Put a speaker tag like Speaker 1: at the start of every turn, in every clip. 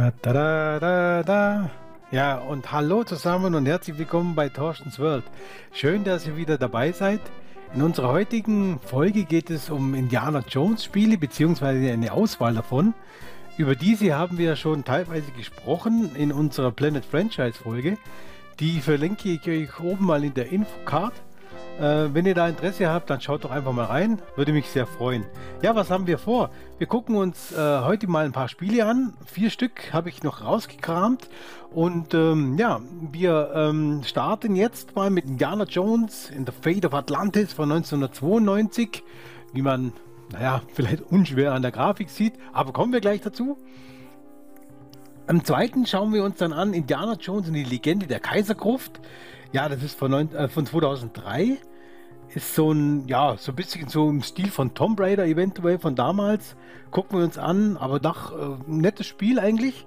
Speaker 1: Da, da, da, da. Ja, und hallo zusammen und herzlich willkommen bei Torstens World. Schön, dass ihr wieder dabei seid. In unserer heutigen Folge geht es um Indiana Jones Spiele beziehungsweise eine Auswahl davon. Über diese haben wir schon teilweise gesprochen in unserer Planet Franchise Folge. Die verlinke ich euch oben mal in der Infocard. Äh, wenn ihr da Interesse habt, dann schaut doch einfach mal rein. Würde mich sehr freuen. Ja, was haben wir vor? Wir gucken uns äh, heute mal ein paar Spiele an. Vier Stück habe ich noch rausgekramt. Und ähm, ja, wir ähm, starten jetzt mal mit Indiana Jones in The Fate of Atlantis von 1992. Wie man, naja, vielleicht unschwer an der Grafik sieht. Aber kommen wir gleich dazu. Am zweiten schauen wir uns dann an Indiana Jones und die Legende der Kaisergruft. Ja, das ist von, neun, äh, von 2003 ist so ein, ja, so ein bisschen so im Stil von Tomb Raider eventuell von damals. Gucken wir uns an, aber doch äh, nettes Spiel eigentlich.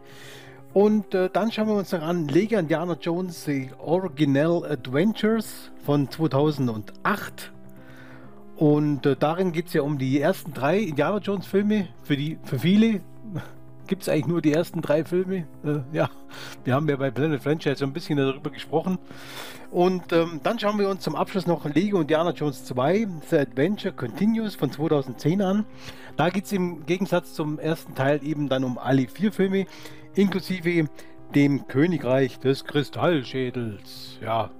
Speaker 1: Und äh, dann schauen wir uns noch an Lego Indiana Jones The Original Adventures von 2008. Und äh, darin geht es ja um die ersten drei Indiana Jones Filme. Für, die, für viele gibt es eigentlich nur die ersten drei Filme. Äh, ja, wir haben ja bei Planet Franchise so ein bisschen darüber gesprochen. Und ähm, dann schauen wir uns zum Abschluss noch Lego Indiana Jones 2, The Adventure Continues von 2010 an. Da geht es im Gegensatz zum ersten Teil eben dann um alle vier Filme, inklusive dem Königreich des Kristallschädels. Ja,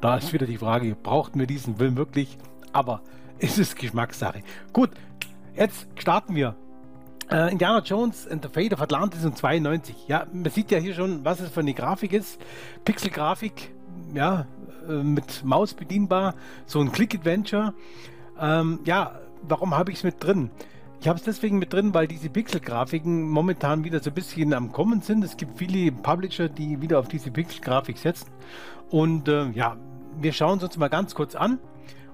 Speaker 1: da ist wieder die Frage, brauchten wir diesen Film wirklich? Aber es ist Geschmackssache. Gut, jetzt starten wir. Uh, Indiana Jones and the Fate of Atlantis um 92. Ja, man sieht ja hier schon, was es für eine Grafik ist. Pixelgrafik, ja, äh, mit Maus bedienbar, so ein Click-Adventure. Ähm, ja, warum habe ich es mit drin? Ich habe es deswegen mit drin, weil diese Pixel-Grafiken momentan wieder so ein bisschen am Kommen sind. Es gibt viele Publisher, die wieder auf diese Pixel-Grafik setzen. Und äh, ja, wir schauen es uns mal ganz kurz an.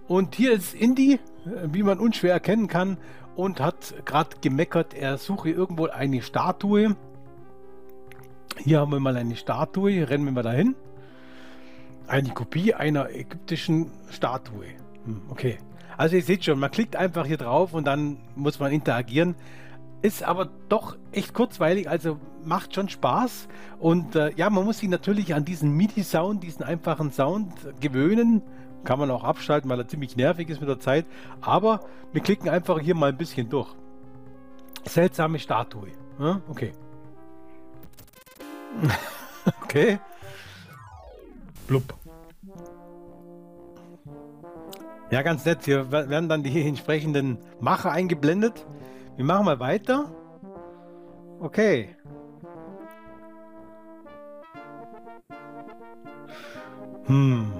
Speaker 1: Und hier ist Indie, wie man unschwer erkennen kann, und hat gerade gemeckert, er suche irgendwo eine Statue. Hier haben wir mal eine Statue, rennen wir mal dahin eine Kopie einer ägyptischen Statue. Hm, okay. Also ihr seht schon, man klickt einfach hier drauf und dann muss man interagieren. Ist aber doch echt kurzweilig, also macht schon Spaß. Und äh, ja, man muss sich natürlich an diesen MIDI-Sound, diesen einfachen Sound gewöhnen. Kann man auch abschalten, weil er ziemlich nervig ist mit der Zeit. Aber wir klicken einfach hier mal ein bisschen durch. Seltsame Statue. Ja, okay. okay. Blub. Ja, ganz nett. Hier werden dann die entsprechenden Macher eingeblendet. Wir machen mal weiter. Okay. Hm.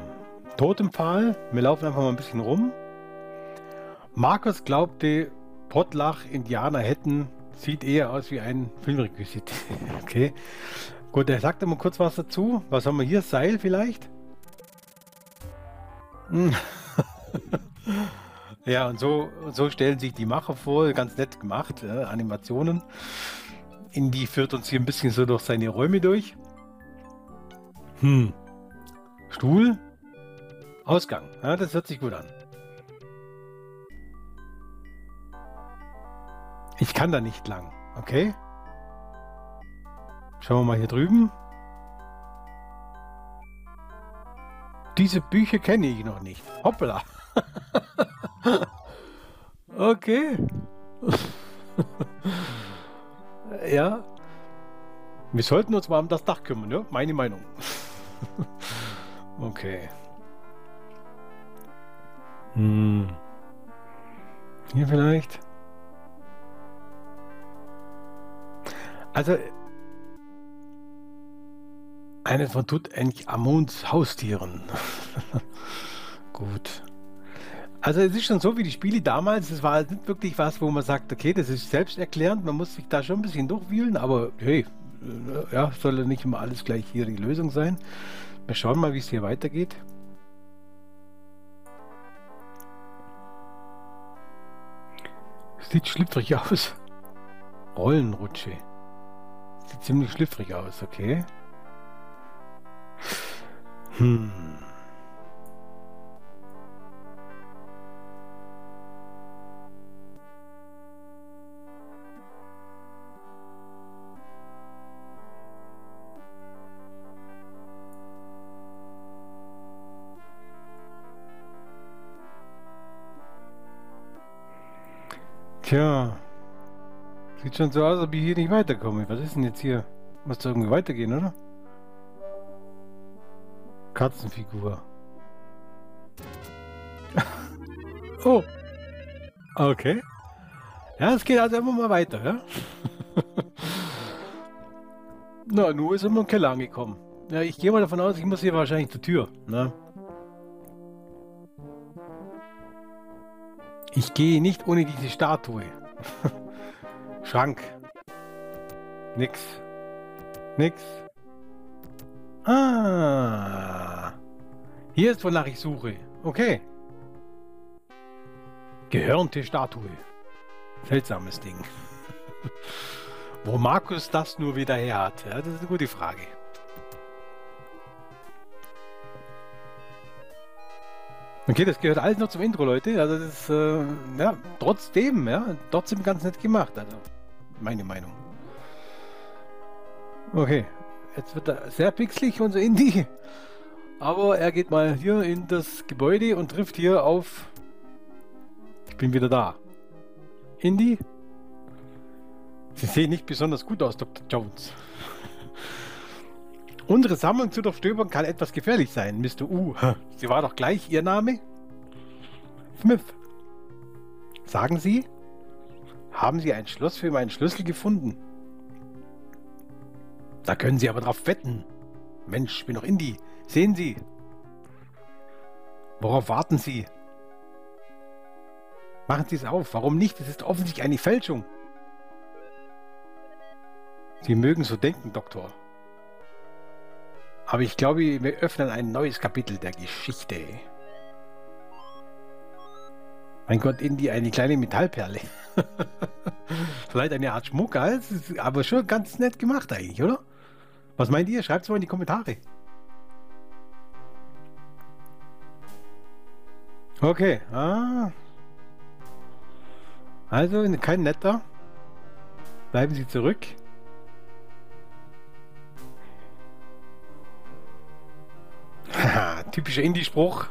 Speaker 1: Totempfahl. Wir laufen einfach mal ein bisschen rum. Markus glaubte, Pottlach-Indianer hätten, sieht eher aus wie ein Filmrequisit. okay. Gut, er sagt mal kurz was dazu. Was haben wir hier? Seil vielleicht? Ja, und so, so stellen sich die Macher vor, ganz nett gemacht, äh, Animationen. Indie führt uns hier ein bisschen so durch seine Räume durch. Hm. Stuhl. Ausgang. Ja, das hört sich gut an. Ich kann da nicht lang. Okay. Schauen wir mal hier drüben. Diese Bücher kenne ich noch nicht. Hoppla. okay. ja. Wir sollten uns mal um das Dach kümmern, ja? Meine Meinung. okay. Hm. Hier vielleicht. Also, eine von Tutanchamuns Haustieren. Gut. Also es ist schon so wie die Spiele damals, es war halt nicht wirklich was, wo man sagt, okay, das ist selbsterklärend, man muss sich da schon ein bisschen durchwühlen, aber hey, äh, ja, soll ja nicht immer alles gleich hier die Lösung sein. Wir schauen mal, wie es hier weitergeht. Sieht schlüpfrig aus. Rollenrutsche. Sieht ziemlich schlüpfrig aus, okay. Hm. Tja, sieht schon so aus, als ob ich hier nicht weiterkomme. Was ist denn jetzt hier? Muss doch irgendwie weitergehen, oder? Katzenfigur. oh. Okay. Ja, es geht also immer mal weiter, ja? Na, nur ist immer im Keller angekommen. Ja, ich gehe mal davon aus, ich muss hier wahrscheinlich zur Tür, ne? Ich gehe nicht ohne diese Statue. Schrank. Nix. Nix. Hier ist, wonach ich suche. Okay. Gehörnte Statue. Seltsames Ding. Wo Markus das nur wieder her hat, ja, das ist eine gute Frage. Okay, das gehört alles noch zum Intro, Leute. Also das ist, äh, ja, trotzdem, ja, trotzdem ganz nett gemacht. Also, meine Meinung. Okay, jetzt wird er sehr pixelig, unser Indie. Aber er geht mal hier in das Gebäude und trifft hier auf... Ich bin wieder da. Indie? Sie sehen nicht besonders gut aus, Dr. Jones. Unsere Sammlung zu durchstöbern kann etwas gefährlich sein, Mr. U. Sie war doch gleich Ihr Name? Smith. Sagen Sie, haben Sie ein Schloss für meinen Schlüssel gefunden? Da können Sie aber drauf wetten. Mensch, ich bin noch Indie. Sehen Sie. Worauf warten Sie? Machen Sie es auf. Warum nicht? Es ist offensichtlich eine Fälschung. Sie mögen so denken, Doktor. Aber ich glaube, wir öffnen ein neues Kapitel der Geschichte. Mein Gott, Indie, eine kleine Metallperle. Vielleicht eine Art Schmuck, aber schon ganz nett gemacht eigentlich, oder? Was meint ihr? Schreibt es mal in die Kommentare. Okay, ah. Also kein netter. Bleiben Sie zurück. Typischer Indie-Spruch.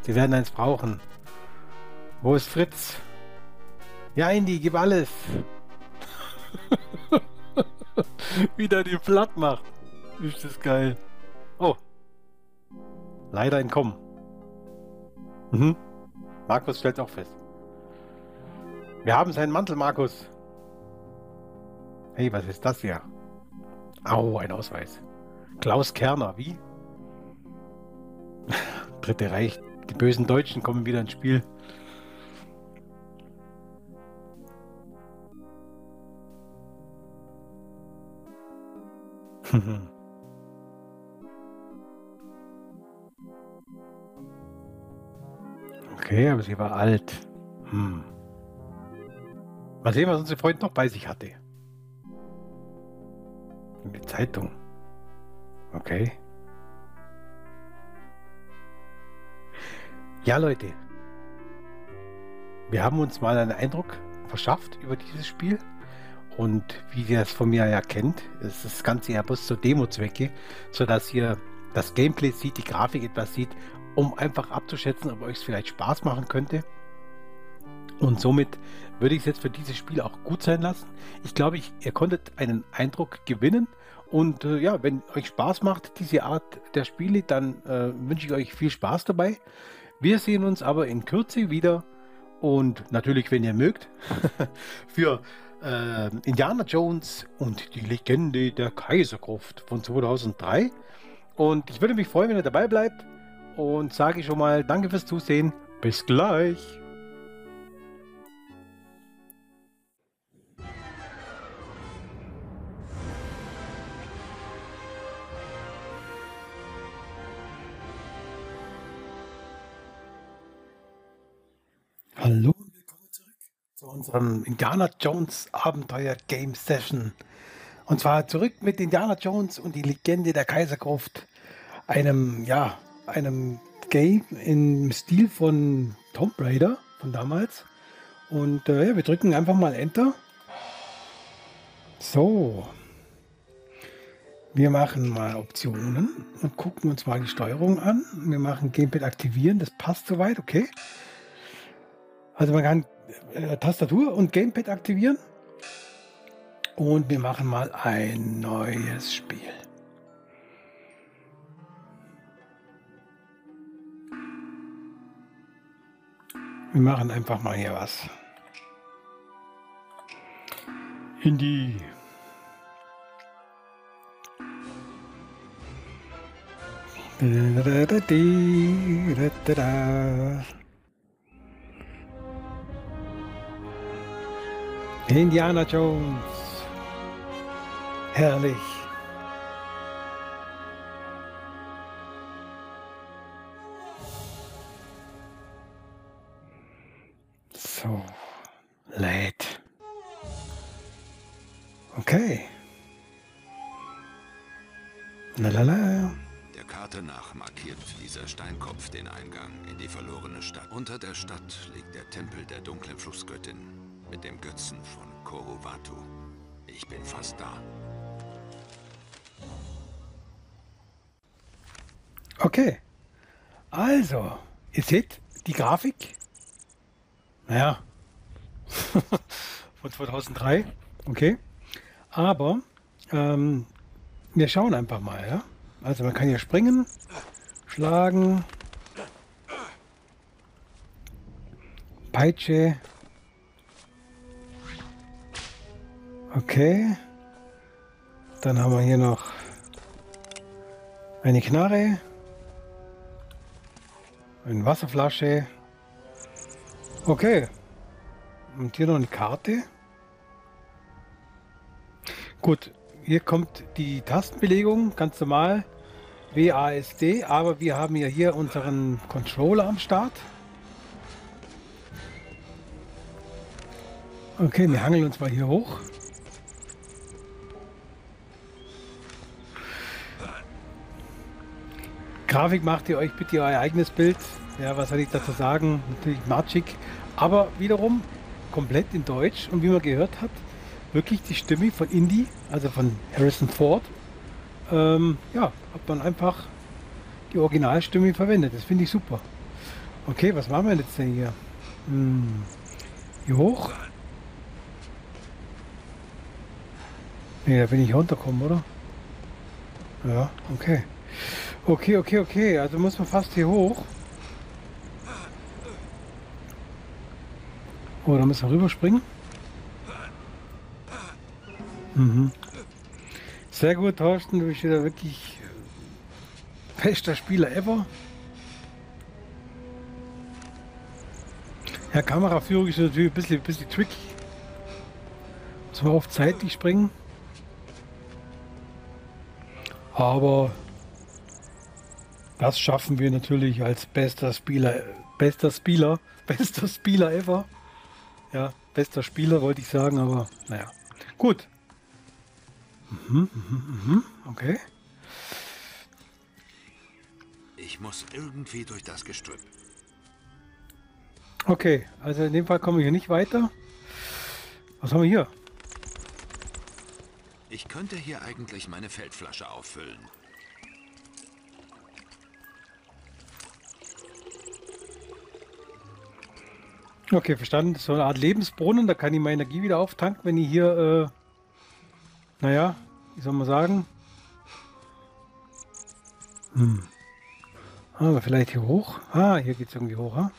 Speaker 1: Sie werden eins brauchen. Wo ist Fritz? Ja, Indie, gib alles. Wie der die platt macht. Ist das geil. Oh. Leider entkommen. Mhm. Markus stellt auch fest. Wir haben seinen Mantel, Markus. Hey, was ist das hier? Au, ein Ausweis. Klaus Kerner, wie? Dritte Reich. Die bösen Deutschen kommen wieder ins Spiel. okay, aber sie war alt. Hm. Mal sehen, was unsere Freund noch bei sich hatte. In die Zeitung. Okay. Ja, Leute. Wir haben uns mal einen Eindruck verschafft über dieses Spiel. Und wie ihr es von mir ja kennt, ist das Ganze ja bloß zur Demo-Zwecke, sodass ihr das Gameplay sieht, die Grafik etwas sieht, um einfach abzuschätzen, ob euch es vielleicht Spaß machen könnte. Und somit würde ich es jetzt für dieses Spiel auch gut sein lassen. Ich glaube, ich, ihr konntet einen Eindruck gewinnen. Und äh, ja, wenn euch Spaß macht, diese Art der Spiele, dann äh, wünsche ich euch viel Spaß dabei. Wir sehen uns aber in Kürze wieder. Und natürlich, wenn ihr mögt, für äh, Indiana Jones und die Legende der Kaisergruft von 2003. Und ich würde mich freuen, wenn ihr dabei bleibt. Und sage schon mal Danke fürs Zusehen. Bis gleich. Hallo zu unserem Indiana Jones Abenteuer Game Session. Und zwar zurück mit Indiana Jones und die Legende der Kaisergruft. Einem, ja, einem Game im Stil von Tomb Raider von damals. Und äh, ja, wir drücken einfach mal Enter. So. Wir machen mal Optionen und gucken uns mal die Steuerung an. Wir machen Gamepad aktivieren, das passt soweit, okay. Also man kann äh, Tastatur und Gamepad aktivieren. Und wir machen mal ein neues Spiel. Wir machen einfach mal hier was. Da, da, Indiana Jones. Herrlich. So, lädt. Okay. Lalala.
Speaker 2: Der Karte nach markiert dieser Steinkopf den Eingang in die verlorene Stadt. Unter der Stadt liegt der Tempel der dunklen Flussgöttin mit dem Götzen von Korowatu. Ich bin fast da.
Speaker 1: Okay. Also, ihr seht die Grafik. Naja, von 2003. Okay. Aber ähm, wir schauen einfach mal. Ja? Also man kann hier springen, schlagen, Peitsche. Okay. Dann haben wir hier noch eine Knarre. Eine Wasserflasche. Okay. Und hier noch eine Karte. Gut, hier kommt die Tastenbelegung, ganz normal. WASD, aber wir haben ja hier unseren Controller am Start. Okay, wir hangeln uns mal hier hoch. Grafik macht ihr euch bitte euer eigenes Bild. Ja, was soll ich dazu sagen? Natürlich matschig, aber wiederum komplett in Deutsch und wie man gehört hat, wirklich die Stimme von Indy, also von Harrison Ford. Ähm, ja, hat man einfach die Originalstimme verwendet. Das finde ich super. Okay, was machen wir jetzt denn hier? Hm, hier hoch? Ne, da bin ich runtergekommen, oder? Ja, okay. Okay, okay, okay. Also muss man fast hier hoch. Oh, da müssen wir rüberspringen. Mhm. Sehr gut, Thorsten. Du bist wieder wirklich bester Spieler ever. Ja, Kameraführung ist natürlich ein bisschen, ein bisschen tricky. Muss man auf zeitlich springen. Aber das schaffen wir natürlich als bester Spieler, bester Spieler, bester Spieler ever. Ja, bester Spieler wollte ich sagen, aber naja. Gut. Mhm, mhm, mhm, okay.
Speaker 2: Ich muss irgendwie durch das Gestrüpp.
Speaker 1: Okay, also in dem Fall kommen wir hier nicht weiter. Was haben wir hier?
Speaker 2: Ich könnte hier eigentlich meine Feldflasche auffüllen.
Speaker 1: Okay, verstanden. So eine Art Lebensbrunnen, da kann ich meine Energie wieder auftanken, wenn ich hier, äh, naja, wie soll man sagen? Hm. Ah, vielleicht hier hoch? Ah, hier geht es irgendwie hoch, ha?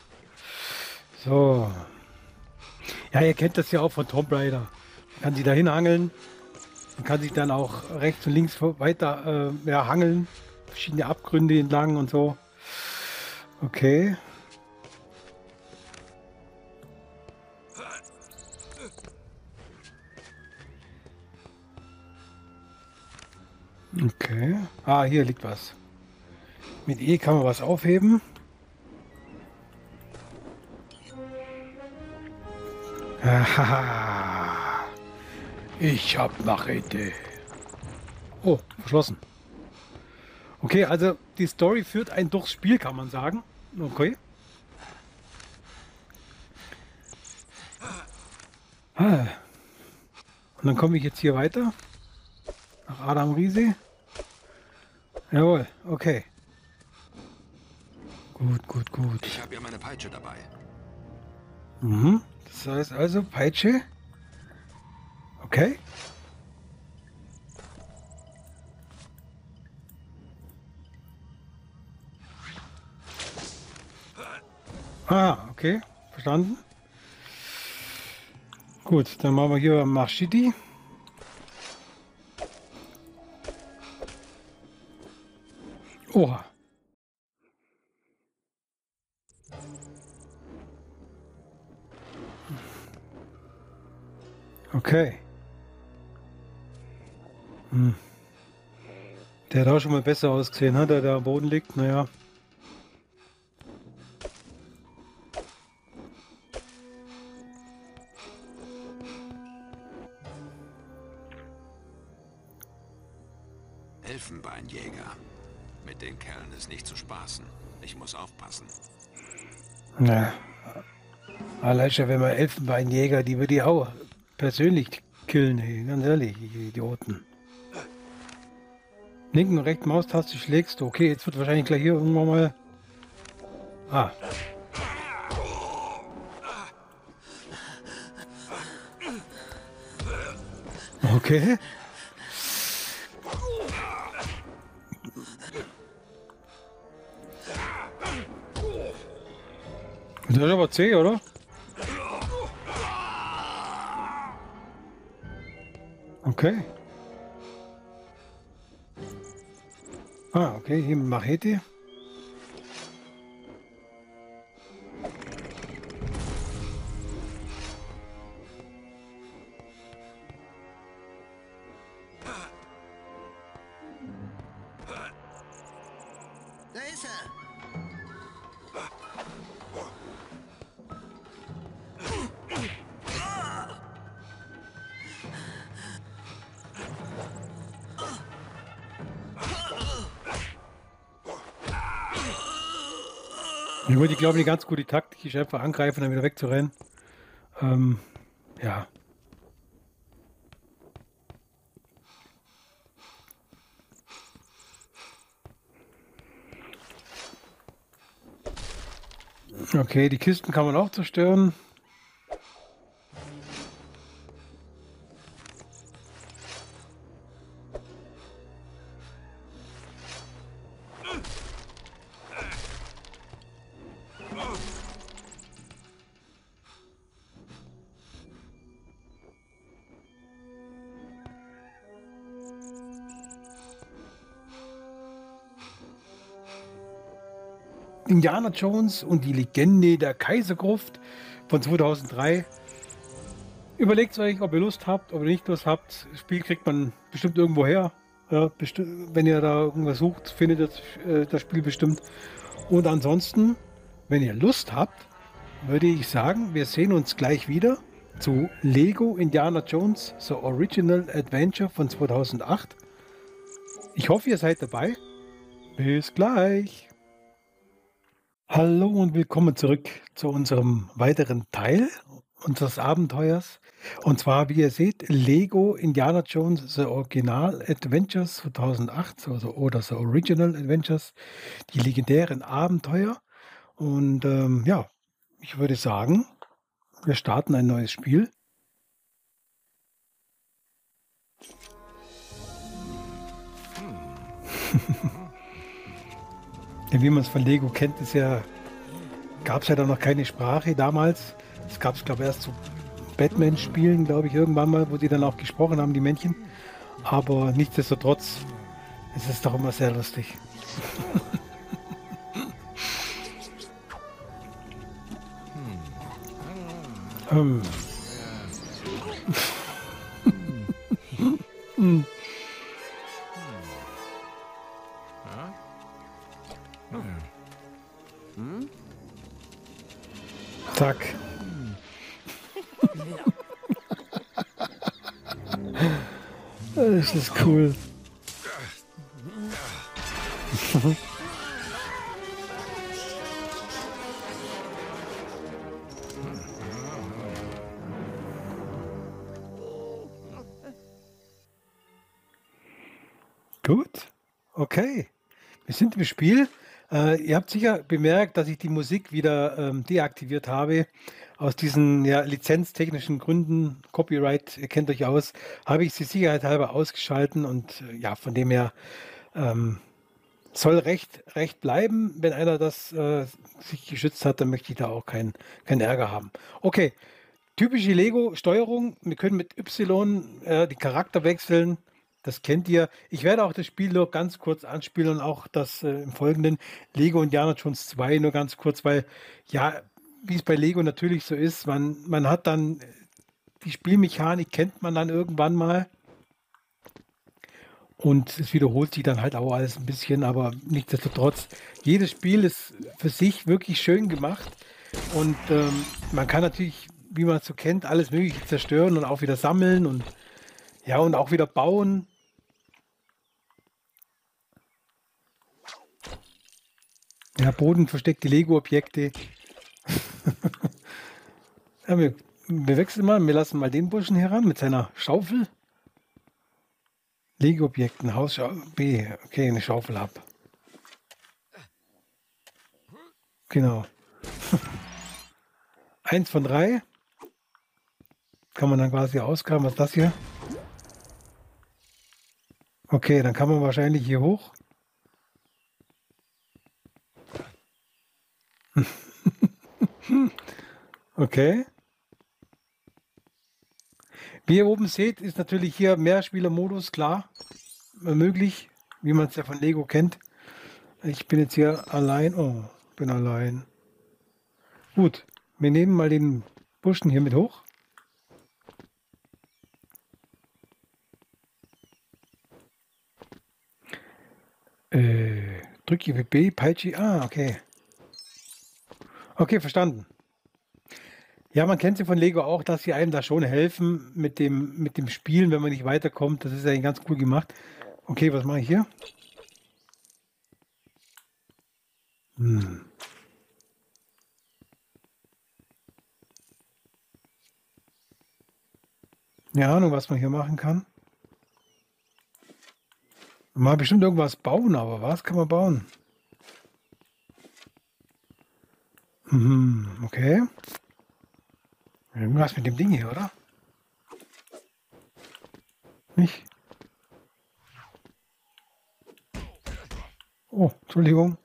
Speaker 1: So. Ja, ihr kennt das ja auch von Tomb Raider. Man kann sich da hinhangeln. Man kann sich dann auch rechts und links weiter äh, ja, hangeln. Verschiedene Abgründe entlang und so. Okay. Okay. Ah, hier liegt was. Mit E kann man was aufheben. Haha. Ich hab Machete. Oh, verschlossen. Okay, also die Story führt ein durchs Spiel, kann man sagen. Okay. Ah. Und dann komme ich jetzt hier weiter. Nach Adam Riese. Jawohl, okay. Gut, gut, gut.
Speaker 2: Ich habe ja meine Peitsche dabei.
Speaker 1: Mhm. Das heißt also Peitsche. Okay. Ah, okay. Verstanden. Gut, dann machen wir hier Marschidi. Oha. Okay. Hm. Der hat auch schon mal besser ausgesehen, hat er da am Boden liegt. Naja.
Speaker 2: Elfenbeinjäger. Mit den Kerlen ist nicht zu spaßen. Ich muss aufpassen.
Speaker 1: Na, allein schon, wenn man Elfenbeinjäger, die würde ich auch persönlich killen, ganz ehrlich, die Idioten. Linken und rechten Maustaste schlägst du. Okay, jetzt wird wahrscheinlich gleich hier irgendwann mal... Ah. Okay. Das ist aber zäh, oder? Okay. Ah, okay, hier Machete.
Speaker 3: Da ist er.
Speaker 1: Ja, gut, ich glaube, die ganz gute Taktik ist einfach angreifen, dann wieder wegzurennen. Ähm, ja. Okay, die Kisten kann man auch zerstören. Indiana Jones und die Legende der Kaisergruft von 2003. Überlegt euch, ob ihr Lust habt, ob ihr nicht Lust habt. Das Spiel kriegt man bestimmt irgendwo her. Ja, besti- wenn ihr da irgendwas sucht, findet ihr äh, das Spiel bestimmt. Und ansonsten, wenn ihr Lust habt, würde ich sagen, wir sehen uns gleich wieder zu Lego Indiana Jones The Original Adventure von 2008. Ich hoffe, ihr seid dabei. Bis gleich. Hallo und willkommen zurück zu unserem weiteren Teil unseres Abenteuers. Und zwar, wie ihr seht, Lego Indiana Jones The Original Adventures 2008 also, oder The Original Adventures, die legendären Abenteuer. Und ähm, ja, ich würde sagen, wir starten ein neues Spiel. Denn wie man es von Lego kennt, ist ja, gab es ja da noch keine Sprache damals. Das gab es, glaube ich, erst zu Batman-Spielen, glaube ich, irgendwann mal, wo die dann auch gesprochen haben, die Männchen. Aber nichtsdestotrotz, es ist doch immer sehr lustig. Hm. Hm. Zack. cool. Gut. Okay. Wir sind im Spiel. Äh, ihr habt sicher bemerkt, dass ich die Musik wieder ähm, deaktiviert habe. Aus diesen ja, lizenztechnischen Gründen, Copyright, ihr kennt euch aus, habe ich sie sicherheitshalber ausgeschalten und äh, ja, von dem her ähm, soll recht, recht bleiben. Wenn einer das äh, sich geschützt hat, dann möchte ich da auch keinen kein Ärger haben. Okay, typische Lego-Steuerung. Wir können mit Y äh, die Charakter wechseln. Das kennt ihr. Ich werde auch das Spiel nur ganz kurz anspielen und auch das äh, im Folgenden Lego Indiana Jones 2 nur ganz kurz, weil ja, wie es bei Lego natürlich so ist, man, man hat dann die Spielmechanik kennt man dann irgendwann mal. Und es wiederholt sich dann halt auch alles ein bisschen, aber nichtsdestotrotz, jedes Spiel ist für sich wirklich schön gemacht. Und ähm, man kann natürlich, wie man es so kennt, alles Mögliche zerstören und auch wieder sammeln und ja, und auch wieder bauen. Ja, Boden versteckte Lego-Objekte. ja, wir, wir wechseln mal, wir lassen mal den Burschen heran mit seiner Schaufel. Lego-Objekten, Haus B. Okay, eine Schaufel ab. Genau. Eins von drei. Kann man dann quasi ausgraben. Was ist das hier? Okay, dann kann man wahrscheinlich hier hoch. Okay. Wie ihr oben seht, ist natürlich hier Mehrspieler-Modus klar möglich, wie man es ja von Lego kennt. Ich bin jetzt hier allein. Oh, bin allein. Gut, wir nehmen mal den Burschen hier mit hoch. Äh, drücke B, Peitschi. Ah, okay. Okay, verstanden. Ja, man kennt sie von Lego auch, dass sie einem da schon helfen mit dem, mit dem Spielen, wenn man nicht weiterkommt. Das ist eigentlich ganz cool gemacht. Okay, was mache ich hier? Hm. Keine Ahnung, was man hier machen kann. Mal bestimmt irgendwas bauen, aber was kann man bauen? Mhm, okay. Irgendwas mit dem Ding hier, oder? Nicht? Oh, Entschuldigung.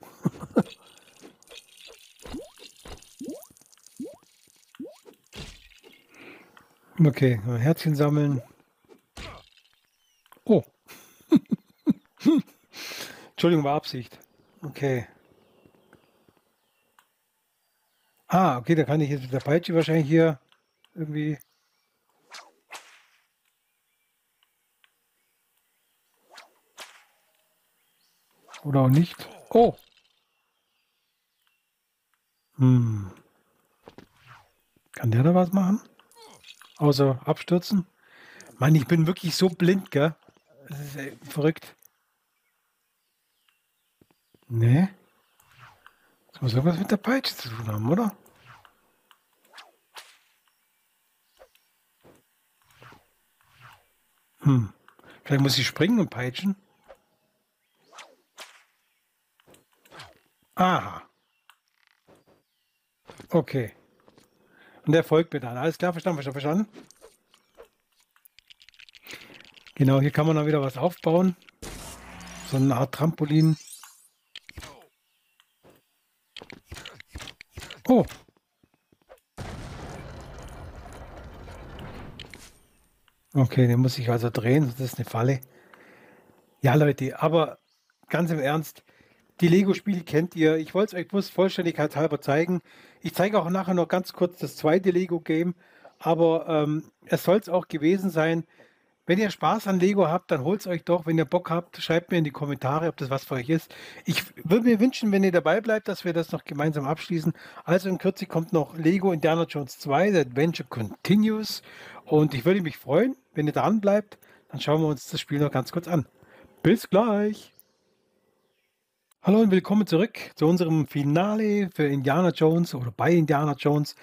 Speaker 1: okay, Herzchen sammeln. Oh. Entschuldigung, war Absicht. Okay. Ah, okay, da kann ich jetzt mit der Peitsche wahrscheinlich hier irgendwie. Oder auch nicht. Oh. Hm. Kann der da was machen? Außer abstürzen? Mann, ich bin wirklich so blind, gell? Das ist ey, verrückt. Nee. Das muss irgendwas mit der Peitsche zu tun haben, oder? Hm. Vielleicht muss ich springen und peitschen. Aha. Okay. Und der folgt mir dann. Alles klar, verstanden, verstanden, verstanden. Genau, hier kann man dann wieder was aufbauen. So eine Art Trampolin. Oh, Okay, den muss ich also drehen, das ist eine Falle. Ja, Leute, aber ganz im Ernst, die Lego-Spiele kennt ihr. Ich wollte es euch bloß Vollständigkeit halber zeigen. Ich zeige auch nachher noch ganz kurz das zweite Lego-Game, aber ähm, es soll es auch gewesen sein. Wenn ihr Spaß an Lego habt, dann holt es euch doch. Wenn ihr Bock habt, schreibt mir in die Kommentare, ob das was für euch ist. Ich würde mir wünschen, wenn ihr dabei bleibt, dass wir das noch gemeinsam abschließen. Also in Kürze kommt noch Lego Indiana Jones 2, The Adventure Continues. Und ich würde mich freuen, wenn ihr dran bleibt. Dann schauen wir uns das Spiel noch ganz kurz an. Bis gleich! Hallo und willkommen zurück zu unserem Finale für Indiana Jones oder bei Indiana Jones.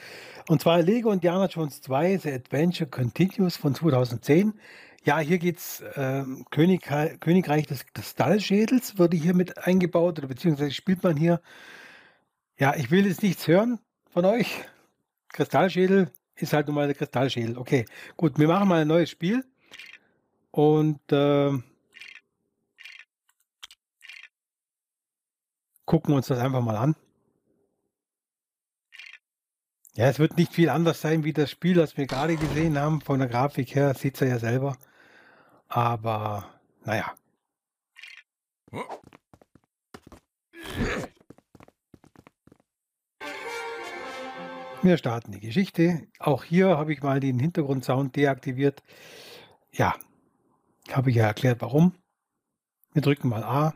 Speaker 1: Und zwar Lego Indiana Jones 2 The Adventure Continues von 2010. Ja, hier geht's, ähm, König Königreich des Kristallschädels wurde hier mit eingebaut oder beziehungsweise spielt man hier. Ja, ich will jetzt nichts hören von euch. Kristallschädel ist halt nun mal der Kristallschädel. Okay, gut, wir machen mal ein neues Spiel und, ähm gucken uns das einfach mal an. Ja, es wird nicht viel anders sein wie das Spiel, das wir gerade gesehen haben. Von der Grafik her sieht ihr ja selber. Aber naja. Wir starten die Geschichte. Auch hier habe ich mal den Hintergrundsound deaktiviert. Ja, habe ich ja erklärt, warum. Wir drücken mal A.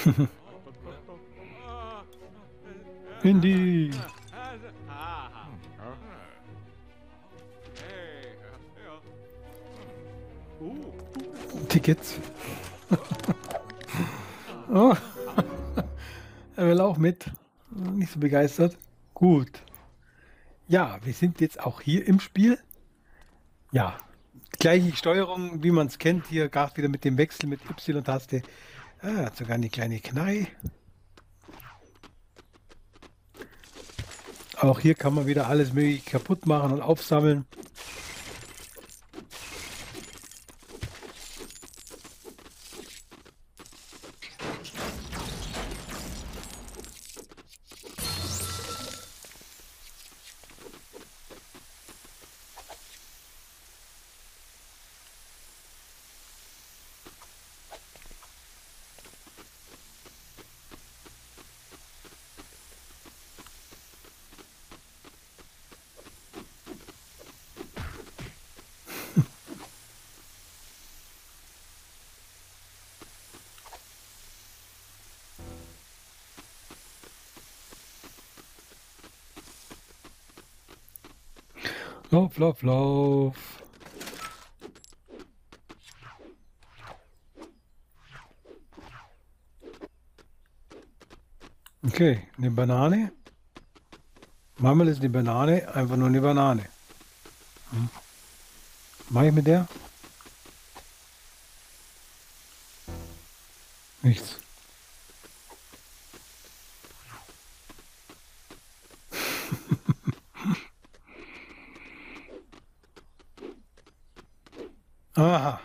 Speaker 1: Indy. Tickets. oh. Er will auch mit. Nicht so begeistert. Gut. Ja, wir sind jetzt auch hier im Spiel. Ja, gleiche Steuerung, wie man es kennt. Hier gerade wieder mit dem Wechsel mit Y-Taste. Ah, hat sogar eine kleine Knei. Auch hier kann man wieder alles mögliche kaputt machen und aufsammeln. Lauf, lauf, lauf. Okay, eine Banane. Manchmal ist eine Banane einfach nur eine Banane. Hm. Mach ich mit der? Nichts. Aha.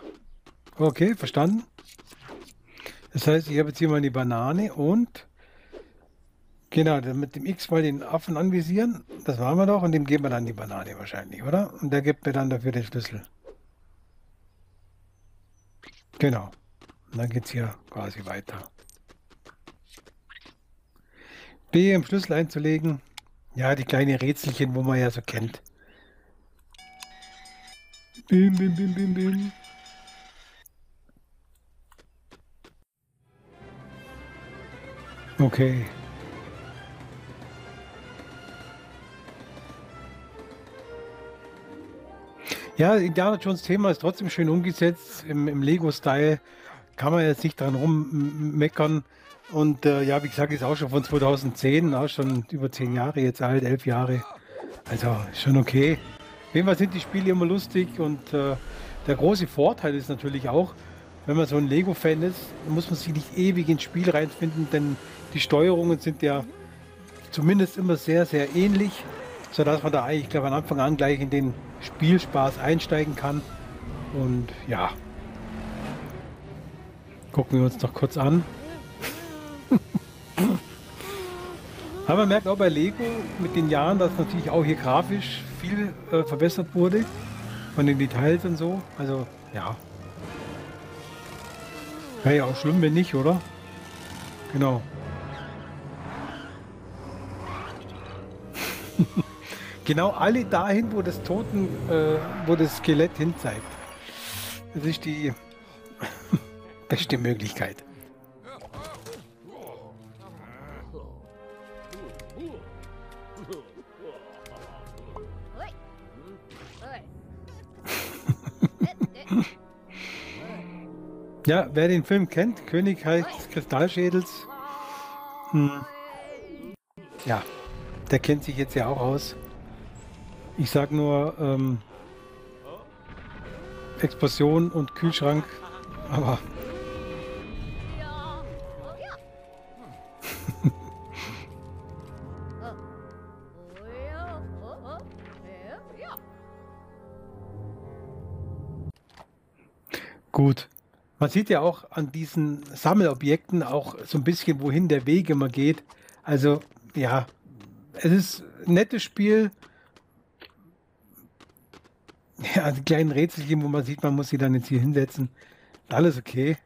Speaker 1: Okay, verstanden. Das heißt, ich habe jetzt hier mal die Banane und genau, mit dem X mal den Affen anvisieren. Das machen wir doch und dem geben wir dann die Banane wahrscheinlich, oder? Und der gibt mir dann dafür den Schlüssel. Genau. Und dann geht es hier quasi weiter. B im Schlüssel einzulegen. Ja, die kleinen Rätselchen, wo man ja so kennt. Bim, bim, bim, bim, bim. Okay. Ja, Indiana Jones Thema ist trotzdem schön umgesetzt. Im, im Lego-Style kann man jetzt nicht dran rummeckern. Und äh, ja, wie gesagt, ist auch schon von 2010, auch schon über zehn Jahre jetzt alt, elf Jahre. Also schon okay. Auf jeden Fall sind die Spiele immer lustig und äh, der große Vorteil ist natürlich auch, wenn man so ein Lego-Fan ist, muss man sich nicht ewig ins Spiel reinfinden, denn die Steuerungen sind ja zumindest immer sehr, sehr ähnlich, sodass man da eigentlich, glaube von Anfang an gleich in den Spielspaß einsteigen kann. Und ja, gucken wir uns noch kurz an. Aber man merkt auch bei Lego mit den Jahren, dass natürlich auch hier grafisch viel äh, verbessert wurde. Von den Details und so. Also, ja. Wäre ja auch schlimm, wenn nicht, oder? Genau. Genau alle dahin, wo das Toten, äh, wo das Skelett hin zeigt. Das ist die beste Möglichkeit. Ja, wer den Film kennt, Königreich des Kristallschädels, hm, ja, der kennt sich jetzt ja auch aus. Ich sag nur ähm, Explosion und Kühlschrank, aber gut. Man sieht ja auch an diesen Sammelobjekten auch so ein bisschen, wohin der Weg immer geht. Also ja, es ist ein nettes Spiel. Ja, die kleinen Rätselchen, wo man sieht, man muss sie dann jetzt hier hinsetzen. Alles okay.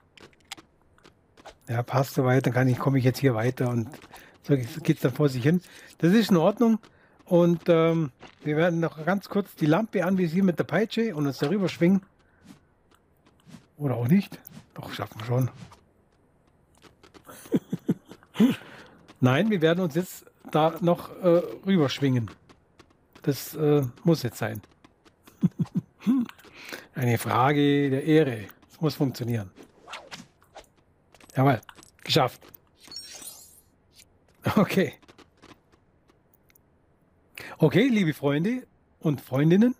Speaker 1: Ja, passt soweit, dann kann ich, komme ich jetzt hier weiter und so geht es dann vor sich hin. Das ist in Ordnung. Und ähm, wir werden noch ganz kurz die Lampe anvisieren mit der Peitsche und uns darüber schwingen. Oder auch nicht. Doch, schaffen wir schon. Nein, wir werden uns jetzt da noch äh, rüberschwingen. Das äh, muss jetzt sein. Eine Frage der Ehre. Es muss funktionieren. Jawohl, geschafft. Okay. Okay, liebe Freunde und Freundinnen,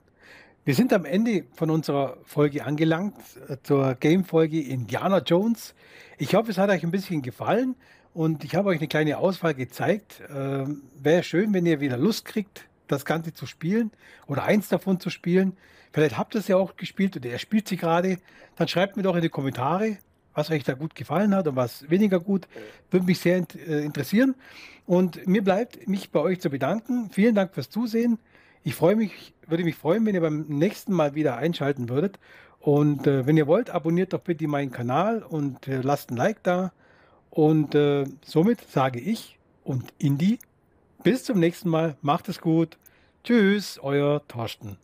Speaker 1: wir sind am Ende von unserer Folge angelangt, äh, zur Game-Folge Indiana Jones. Ich hoffe, es hat euch ein bisschen gefallen und ich habe euch eine kleine Auswahl gezeigt. Ähm, Wäre schön, wenn ihr wieder Lust kriegt, das Ganze zu spielen oder eins davon zu spielen. Vielleicht habt ihr es ja auch gespielt oder er spielt sie gerade. Dann schreibt mir doch in die Kommentare, was euch da gut gefallen hat und was weniger gut. Würde mich sehr äh, interessieren. Und mir bleibt, mich bei euch zu bedanken. Vielen Dank fürs Zusehen. Ich freue mich, würde mich freuen, wenn ihr beim nächsten Mal wieder einschalten würdet. Und äh, wenn ihr wollt, abonniert doch bitte meinen Kanal und äh, lasst ein Like da. Und äh, somit sage ich und Indy, bis zum nächsten Mal. Macht es gut. Tschüss, euer Thorsten.